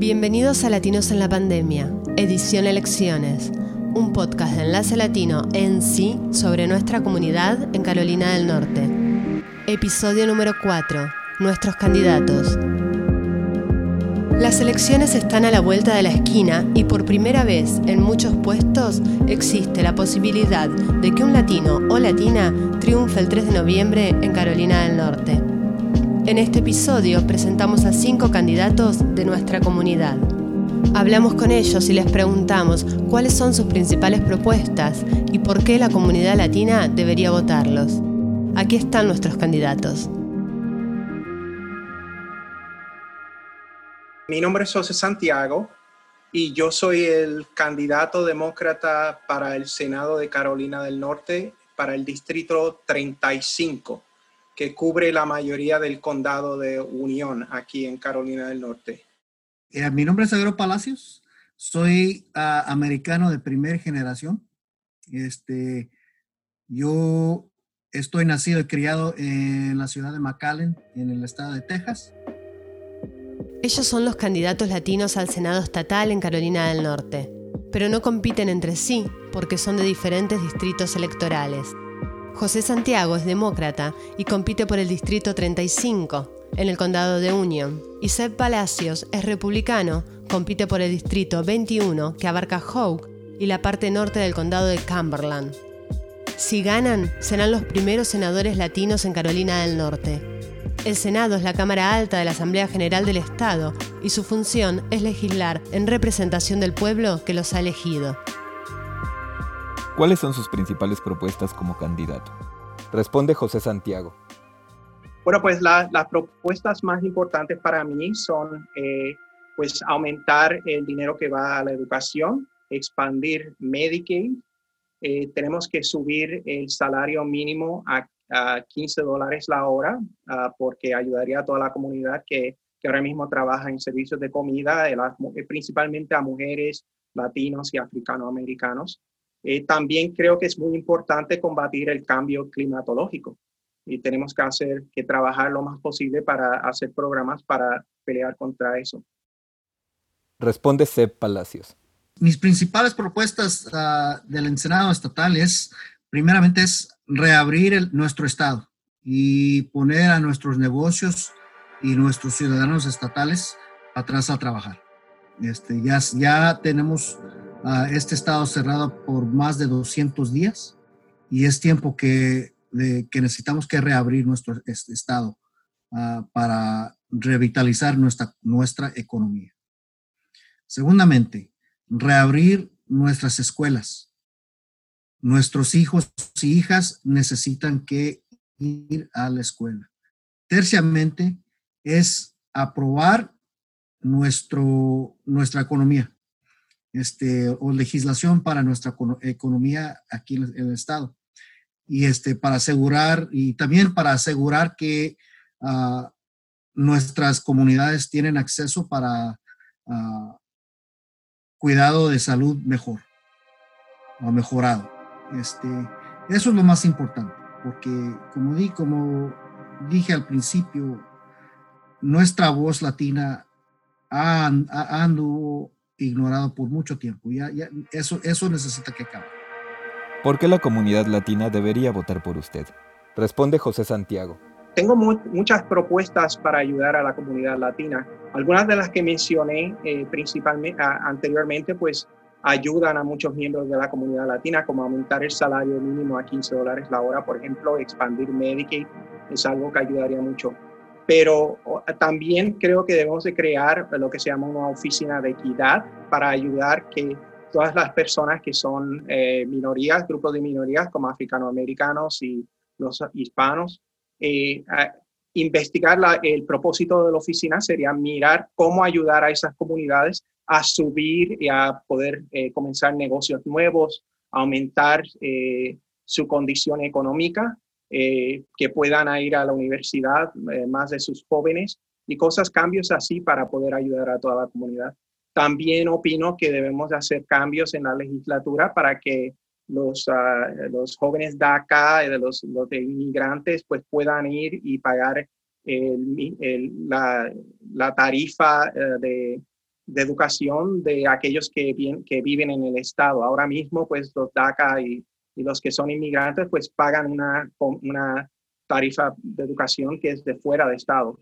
Bienvenidos a Latinos en la Pandemia, edición Elecciones, un podcast de Enlace Latino en sí sobre nuestra comunidad en Carolina del Norte. Episodio número 4. Nuestros candidatos. Las elecciones están a la vuelta de la esquina y por primera vez en muchos puestos existe la posibilidad de que un latino o latina triunfe el 3 de noviembre en Carolina del Norte. En este episodio presentamos a cinco candidatos de nuestra comunidad. Hablamos con ellos y les preguntamos cuáles son sus principales propuestas y por qué la comunidad latina debería votarlos. Aquí están nuestros candidatos. Mi nombre es José Santiago y yo soy el candidato demócrata para el Senado de Carolina del Norte para el Distrito 35, que cubre la mayoría del condado de Unión aquí en Carolina del Norte. Eh, mi nombre es Agro Palacios, soy uh, americano de primera generación. Este, yo estoy nacido y criado en la ciudad de McAllen, en el estado de Texas. Ellos son los candidatos latinos al Senado estatal en Carolina del Norte, pero no compiten entre sí porque son de diferentes distritos electorales. José Santiago es demócrata y compite por el Distrito 35, en el condado de Union, y Seth Palacios es republicano, compite por el Distrito 21, que abarca Hoke y la parte norte del condado de Cumberland. Si ganan, serán los primeros senadores latinos en Carolina del Norte. El Senado es la Cámara Alta de la Asamblea General del Estado y su función es legislar en representación del pueblo que los ha elegido. ¿Cuáles son sus principales propuestas como candidato? Responde José Santiago. Bueno, pues las propuestas más importantes para mí son eh, pues aumentar el dinero que va a la educación, expandir Medicaid, eh, tenemos que subir el salario mínimo a a 15 dólares la hora, uh, porque ayudaría a toda la comunidad que, que, ahora mismo trabaja en servicios de comida, eh, principalmente a mujeres, latinos y africanoamericanos. Eh, también creo que es muy importante combatir el cambio climatológico y tenemos que hacer que trabajar lo más posible para hacer programas para pelear contra eso. Responde Seb Palacios. Mis principales propuestas uh, del Senado estatal es, primeramente, es reabrir nuestro Estado y poner a nuestros negocios y nuestros ciudadanos estatales atrás a trabajar. Este, ya, ya tenemos este Estado cerrado por más de 200 días y es tiempo que, necesitamos que reabrir nuestro Estado uh, para revitalizar nuestra, nuestra economía. Segundamente, reabrir nuestras escuelas Nuestros hijos y hijas necesitan que ir a la escuela. Terciamente, es aprobar nuestro, nuestra economía este, o legislación para nuestra economía aquí en el Estado. Y este, para asegurar, y también para asegurar que uh, nuestras comunidades tienen acceso para uh, cuidado de salud mejor o mejorado. Este, eso es lo más importante, porque como, di, como dije al principio, nuestra voz latina ha, ha anduvo ignorado por mucho tiempo. Ya, ya, eso, eso necesita que acabe. ¿Por qué la comunidad latina debería votar por usted? Responde José Santiago. Tengo mu muchas propuestas para ayudar a la comunidad latina. Algunas de las que mencioné eh, principalmente a, anteriormente, pues ayudan a muchos miembros de la comunidad latina, como aumentar el salario mínimo a 15 dólares la hora, por ejemplo, expandir Medicaid, es algo que ayudaría mucho. Pero también creo que debemos de crear lo que se llama una oficina de equidad para ayudar que todas las personas que son eh, minorías, grupos de minorías como africanoamericanos y los hispanos, eh, investigar la, el propósito de la oficina sería mirar cómo ayudar a esas comunidades a subir y a poder eh, comenzar negocios nuevos, aumentar eh, su condición económica, eh, que puedan ir a la universidad más de sus jóvenes y cosas, cambios así para poder ayudar a toda la comunidad. También opino que debemos hacer cambios en la legislatura para que los, uh, los jóvenes de acá, de los, los inmigrantes, pues puedan ir y pagar la, tarifa uh, de, de educación de aquellos que, que viven en el estado. Ahora mismo, pues los DACA y, y los que son inmigrantes, pues pagan una, una tarifa de educación que es de fuera de estado.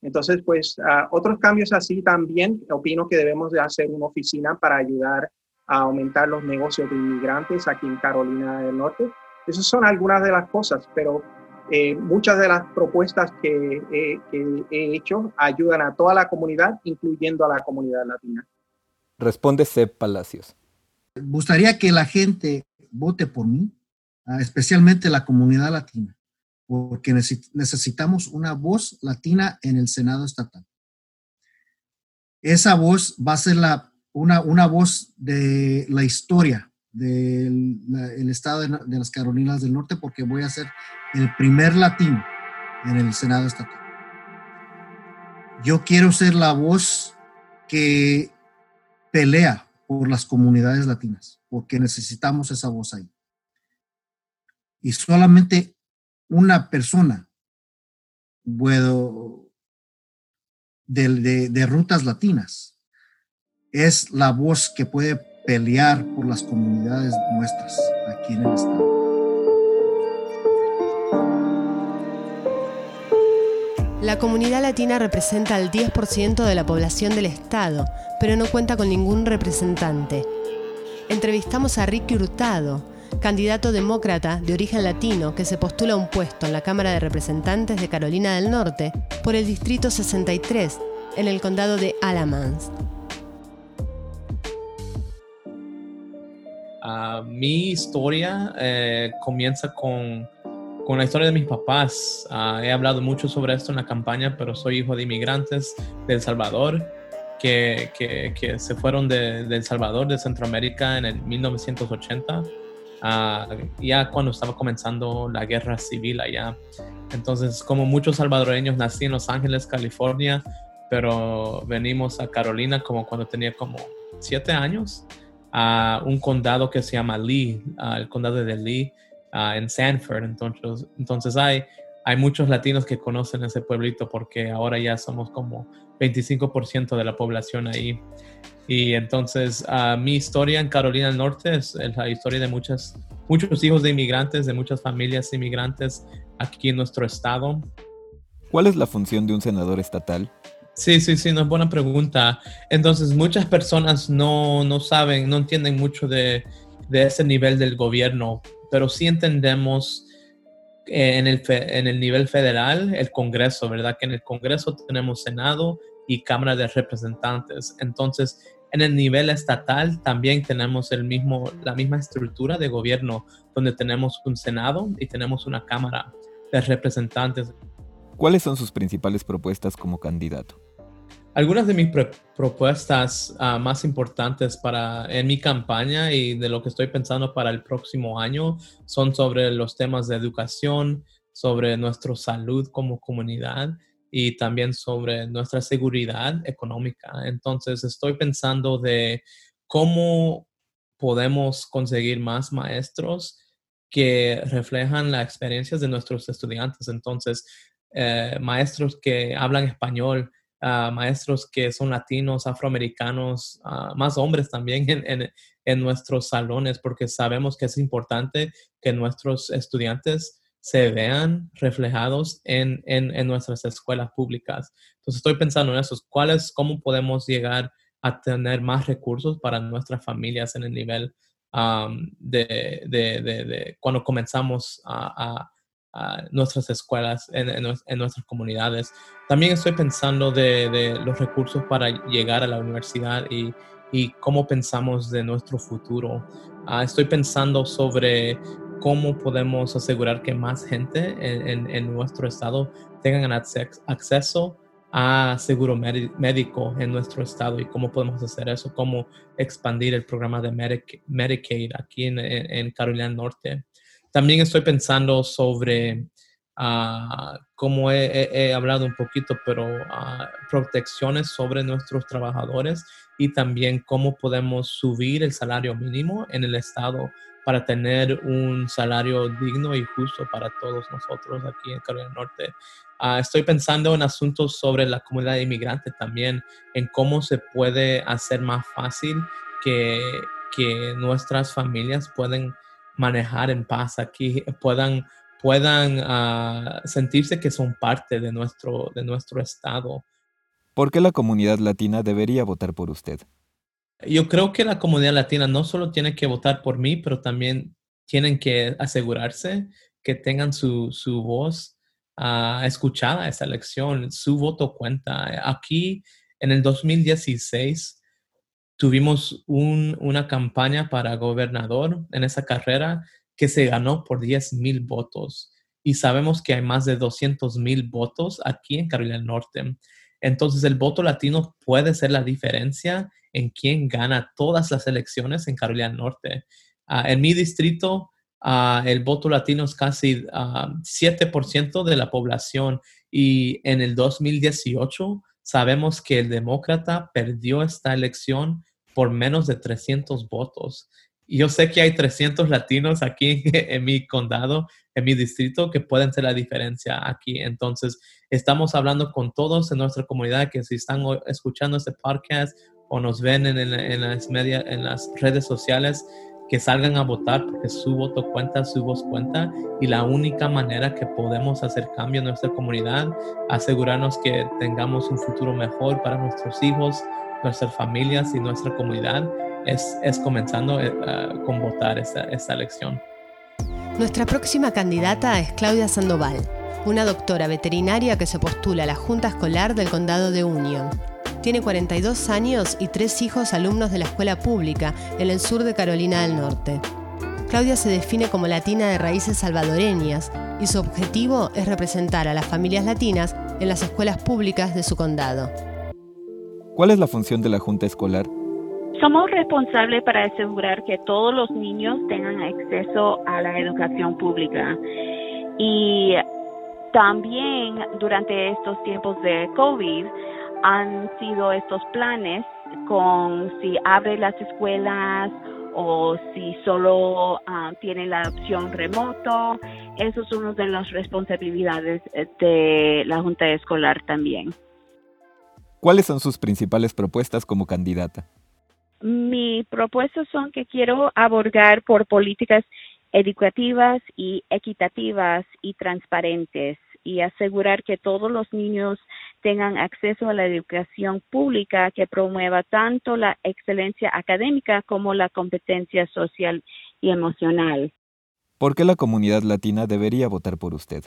Entonces, pues otros cambios así también, opino que debemos de hacer una oficina para ayudar a aumentar los negocios de inmigrantes aquí en Carolina del Norte. Esas son algunas de las cosas, pero eh, muchas de las propuestas que, que, he hecho ayudan a toda la comunidad, incluyendo a la comunidad latina. Responde Seb Palacios. Me gustaría que la gente vote por mí, ah, especialmente la comunidad latina, porque necesitamos una voz latina en el Senado estatal. Esa voz va a ser la, una, una voz de la historia del el estado de, de, las Carolinas del Norte, porque voy a ser el primer latino en el Senado estatal. Yo quiero ser la voz que pelea por las comunidades latinas, porque necesitamos esa voz ahí. Y solamente una persona puedo de, de, rutas latinas es la voz que puede pelear por las comunidades nuestras aquí en el estado. La comunidad latina representa el 10% de la población del Estado, pero no cuenta con ningún representante. Entrevistamos a Ricky Hurtado, candidato demócrata de origen latino que se postula a un puesto en la Cámara de Representantes de Carolina del Norte por el Distrito 63, en el condado de Alamance. Ah, mi historia eh, comienza con con la historia de mis papás. Ah, he hablado mucho sobre esto en la campaña, pero soy hijo de inmigrantes de El Salvador que, que, se fueron de, El Salvador, de Centroamérica en el 1980, ah, ya cuando estaba comenzando la guerra civil allá. Entonces, como muchos salvadoreños, nací en Los Ángeles, California, pero venimos a Carolina como cuando tenía como siete años a un condado que se llama Lee, el condado de Lee Ah, en Sanford. Entonces, entonces hay, hay muchos latinos que conocen ese pueblito porque ahora ya somos como 25% de la población ahí. Y entonces uh, mi historia en Carolina del Norte es, la historia de muchas, muchos hijos de inmigrantes, de muchas familias inmigrantes aquí en nuestro estado. ¿Cuál es la función de un senador estatal? Sí, sí, sí, no es buena pregunta. Entonces, muchas personas no, no saben, no entienden mucho de, de ese nivel del gobierno pero sí entendemos en el, en el nivel federal, el Congreso, ¿verdad? Que en el Congreso tenemos Senado y Cámara de Representantes. Entonces, en el nivel estatal también tenemos el mismo, la misma estructura de gobierno, donde tenemos un Senado y tenemos una Cámara de Representantes. ¿Cuáles son sus principales propuestas como candidato? Algunas de mis propuestas ah, más importantes para en mi campaña y de lo que estoy pensando para el próximo año son sobre los temas de educación, sobre nuestra salud como comunidad y también sobre nuestra seguridad económica. Entonces estoy pensando de cómo podemos conseguir más maestros que reflejan las experiencias de nuestros estudiantes. Entonces, eh, maestros que hablan español, maestros que son latinos, afroamericanos, más hombres también en, en, nuestros salones, porque sabemos que es importante que nuestros estudiantes se vean reflejados en, en, nuestras escuelas públicas. Entonces estoy pensando en eso, ¿cuáles, cómo podemos llegar a tener más recursos para nuestras familias en el nivel de, de, de, cuando comenzamos a nuestras escuelas, en, en, nuestras comunidades. También estoy pensando de, los recursos para llegar a la universidad y, y cómo pensamos de nuestro futuro. Ah, estoy pensando sobre cómo podemos asegurar que más gente en, en nuestro estado tengan acceso a seguro médico en nuestro estado y cómo podemos hacer eso, cómo expandir el programa de Medicaid aquí en, Carolina Norte. También estoy pensando sobre, uh, como he, hablado un poquito, pero uh, protecciones sobre nuestros trabajadores y también cómo podemos subir el salario mínimo en el estado para tener un salario digno y justo para todos nosotros aquí en Carolina Norte. Ah, estoy pensando en asuntos sobre la comunidad inmigrante también, en cómo se puede hacer más fácil que, que nuestras familias pueden manejar en paz aquí, puedan, puedan ah, sentirse que son parte de nuestro, de nuestro estado. ¿Por qué la comunidad latina debería votar por usted? Yo creo que la comunidad latina no solo tiene que votar por mí, pero también tienen que asegurarse que tengan su, su voz uh, escuchada esa elección. Su voto cuenta. Aquí en el 2016 tuvimos una campaña para gobernador en esa carrera que se ganó por 10 mil votos. Y sabemos que hay más de 200 mil votos aquí en Carolina del Norte. Entonces el voto latino puede ser la diferencia en quién gana todas las elecciones en Carolina del Norte. Ah, en mi distrito, ah, el voto latino es casi 7% ah, de la población y en el 2018 sabemos que el demócrata perdió esta elección por menos de 300 votos. Y yo sé que hay 300 latinos aquí en mi condado, en mi distrito, que pueden ser la diferencia aquí. Entonces, estamos hablando con todos en nuestra comunidad que si están escuchando este podcast o nos ven en, las media, en las redes sociales, que salgan a votar porque su voto cuenta, su voz cuenta y la única manera que podemos hacer cambio en nuestra comunidad, asegurarnos que tengamos un futuro mejor para nuestros hijos, nuestras familias y nuestra comunidad es, es comenzando eh, con votar esta, esta elección. Nuestra próxima candidata es Claudia Sandoval, una doctora veterinaria que se postula a la Junta Escolar del Condado de Union. Tiene 42 años y tres hijos alumnos de la escuela pública en el sur de Carolina del Norte. Claudia se define como latina de raíces salvadoreñas y su objetivo es representar a las familias latinas en las escuelas públicas de su condado. ¿Cuál es la función de la Junta Escolar? Somos responsables para asegurar que todos los niños tengan acceso a la educación pública. Y también durante estos tiempos de COVID, han sido estos planes con si abre las escuelas o si solo ah, tiene la opción remoto. Eso es una de las responsabilidades de la Junta Escolar también. ¿Cuáles son sus principales propuestas como candidata? Mi propuestas son que quiero abordar por políticas educativas y equitativas y transparentes y asegurar que todos los niños tengan acceso a la educación pública que promueva tanto la excelencia académica como la competencia social y emocional. ¿Por qué la comunidad latina debería votar por usted?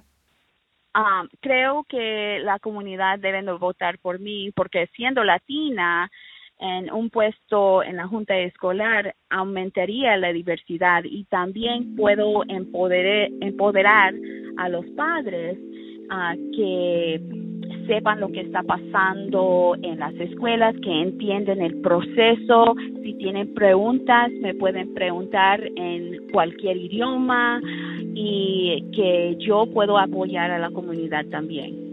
Ah, creo que la comunidad debe votar por mí porque siendo latina en un puesto en la junta escolar aumentaría la diversidad y también puedo empoderar a los padres a que sepan lo que está pasando en las escuelas, que entienden el proceso. Si tienen preguntas, me pueden preguntar en cualquier idioma y que yo puedo apoyar a la comunidad también.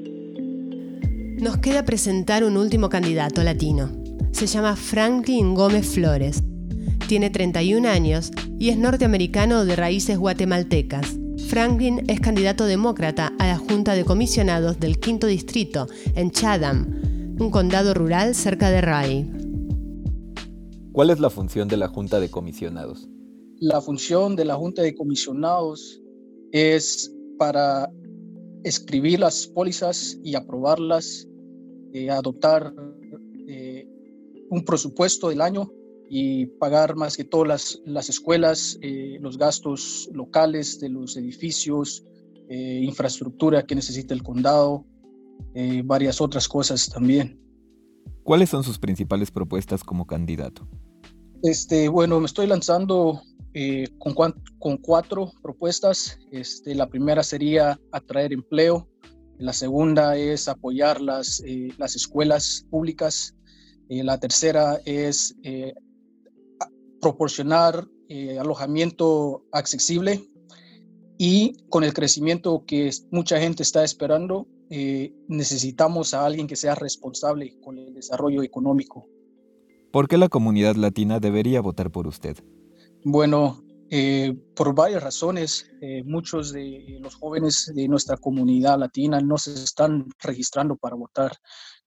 Nos queda presentar un último candidato latino. Se llama Franklin Gómez Flores. Tiene 31 años y es norteamericano de raíces guatemaltecas. Franklin es candidato demócrata a la Junta de Comisionados del Quinto Distrito, en Chatham, un condado rural cerca de Raleigh. ¿Cuál es la función de la Junta de Comisionados? La función de la Junta de Comisionados es para escribir las pólizas y aprobarlas, eh, adoptar eh, un presupuesto del año y pagar más que todas las, las escuelas, eh, los gastos locales de los edificios, eh, infraestructura que necesita el condado, eh, varias otras cosas también. ¿Cuáles son sus principales propuestas como candidato? Este, bueno, me estoy lanzando con, con, cuatro propuestas. Este, la primera sería atraer empleo. La segunda es apoyar las, las escuelas públicas. la tercera es proporcionar eh, alojamiento accesible y con el crecimiento que mucha gente está esperando, eh, necesitamos a alguien que sea responsable con el desarrollo económico. ¿Por qué la comunidad latina debería votar por usted? Bueno, Eh, por varias razones, eh, muchos de los jóvenes de nuestra comunidad latina no se están registrando para votar.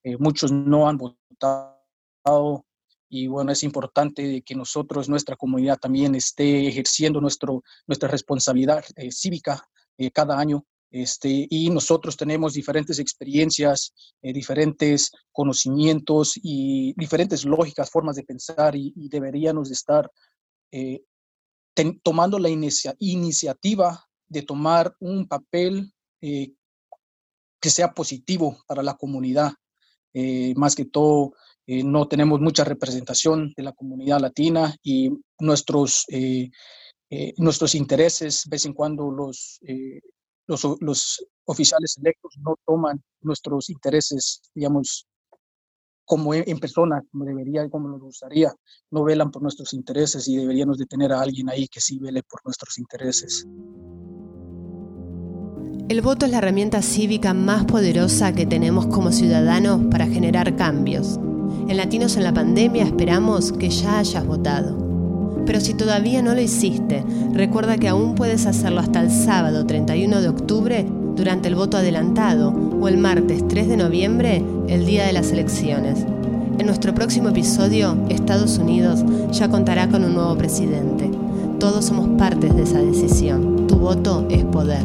Eh, muchos no han votado y bueno, es importante que nosotros, nuestra comunidad también esté ejerciendo nuestro, nuestra responsabilidad cívica cada año. Este, y nosotros tenemos diferentes experiencias, diferentes conocimientos y diferentes lógicas, formas de pensar y, y deberíamos estar tomando la iniciativa de tomar un papel eh, que sea positivo para la comunidad. Eh, más que todo, eh, no tenemos mucha representación de la comunidad latina y nuestros, nuestros intereses, de vez en cuando los, los, los oficiales electos no toman nuestros intereses, digamos, como en persona, como debería, como nos gustaría. No velan por nuestros intereses y deberíamos de tener a alguien ahí que sí vele por nuestros intereses. El voto es la herramienta cívica más poderosa que tenemos como ciudadanos para generar cambios. En Latinos en la Pandemia esperamos que ya hayas votado. Pero si todavía no lo hiciste, recuerda que aún puedes hacerlo hasta el sábado 31 de octubre durante el voto adelantado o el martes 3 de noviembre, el día de las elecciones. En nuestro próximo episodio, Estados Unidos ya contará con un nuevo presidente. Todos somos partes de esa decisión. Tu voto es poder.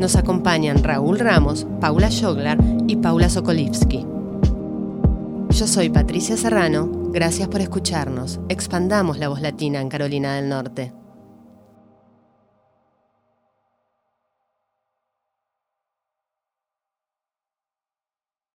Nos acompañan Raúl Ramos, Paula Joglar y Paula Sokolivsky. Yo soy Patricia Serrano, gracias por escucharnos. Expandamos la voz latina en Carolina del Norte.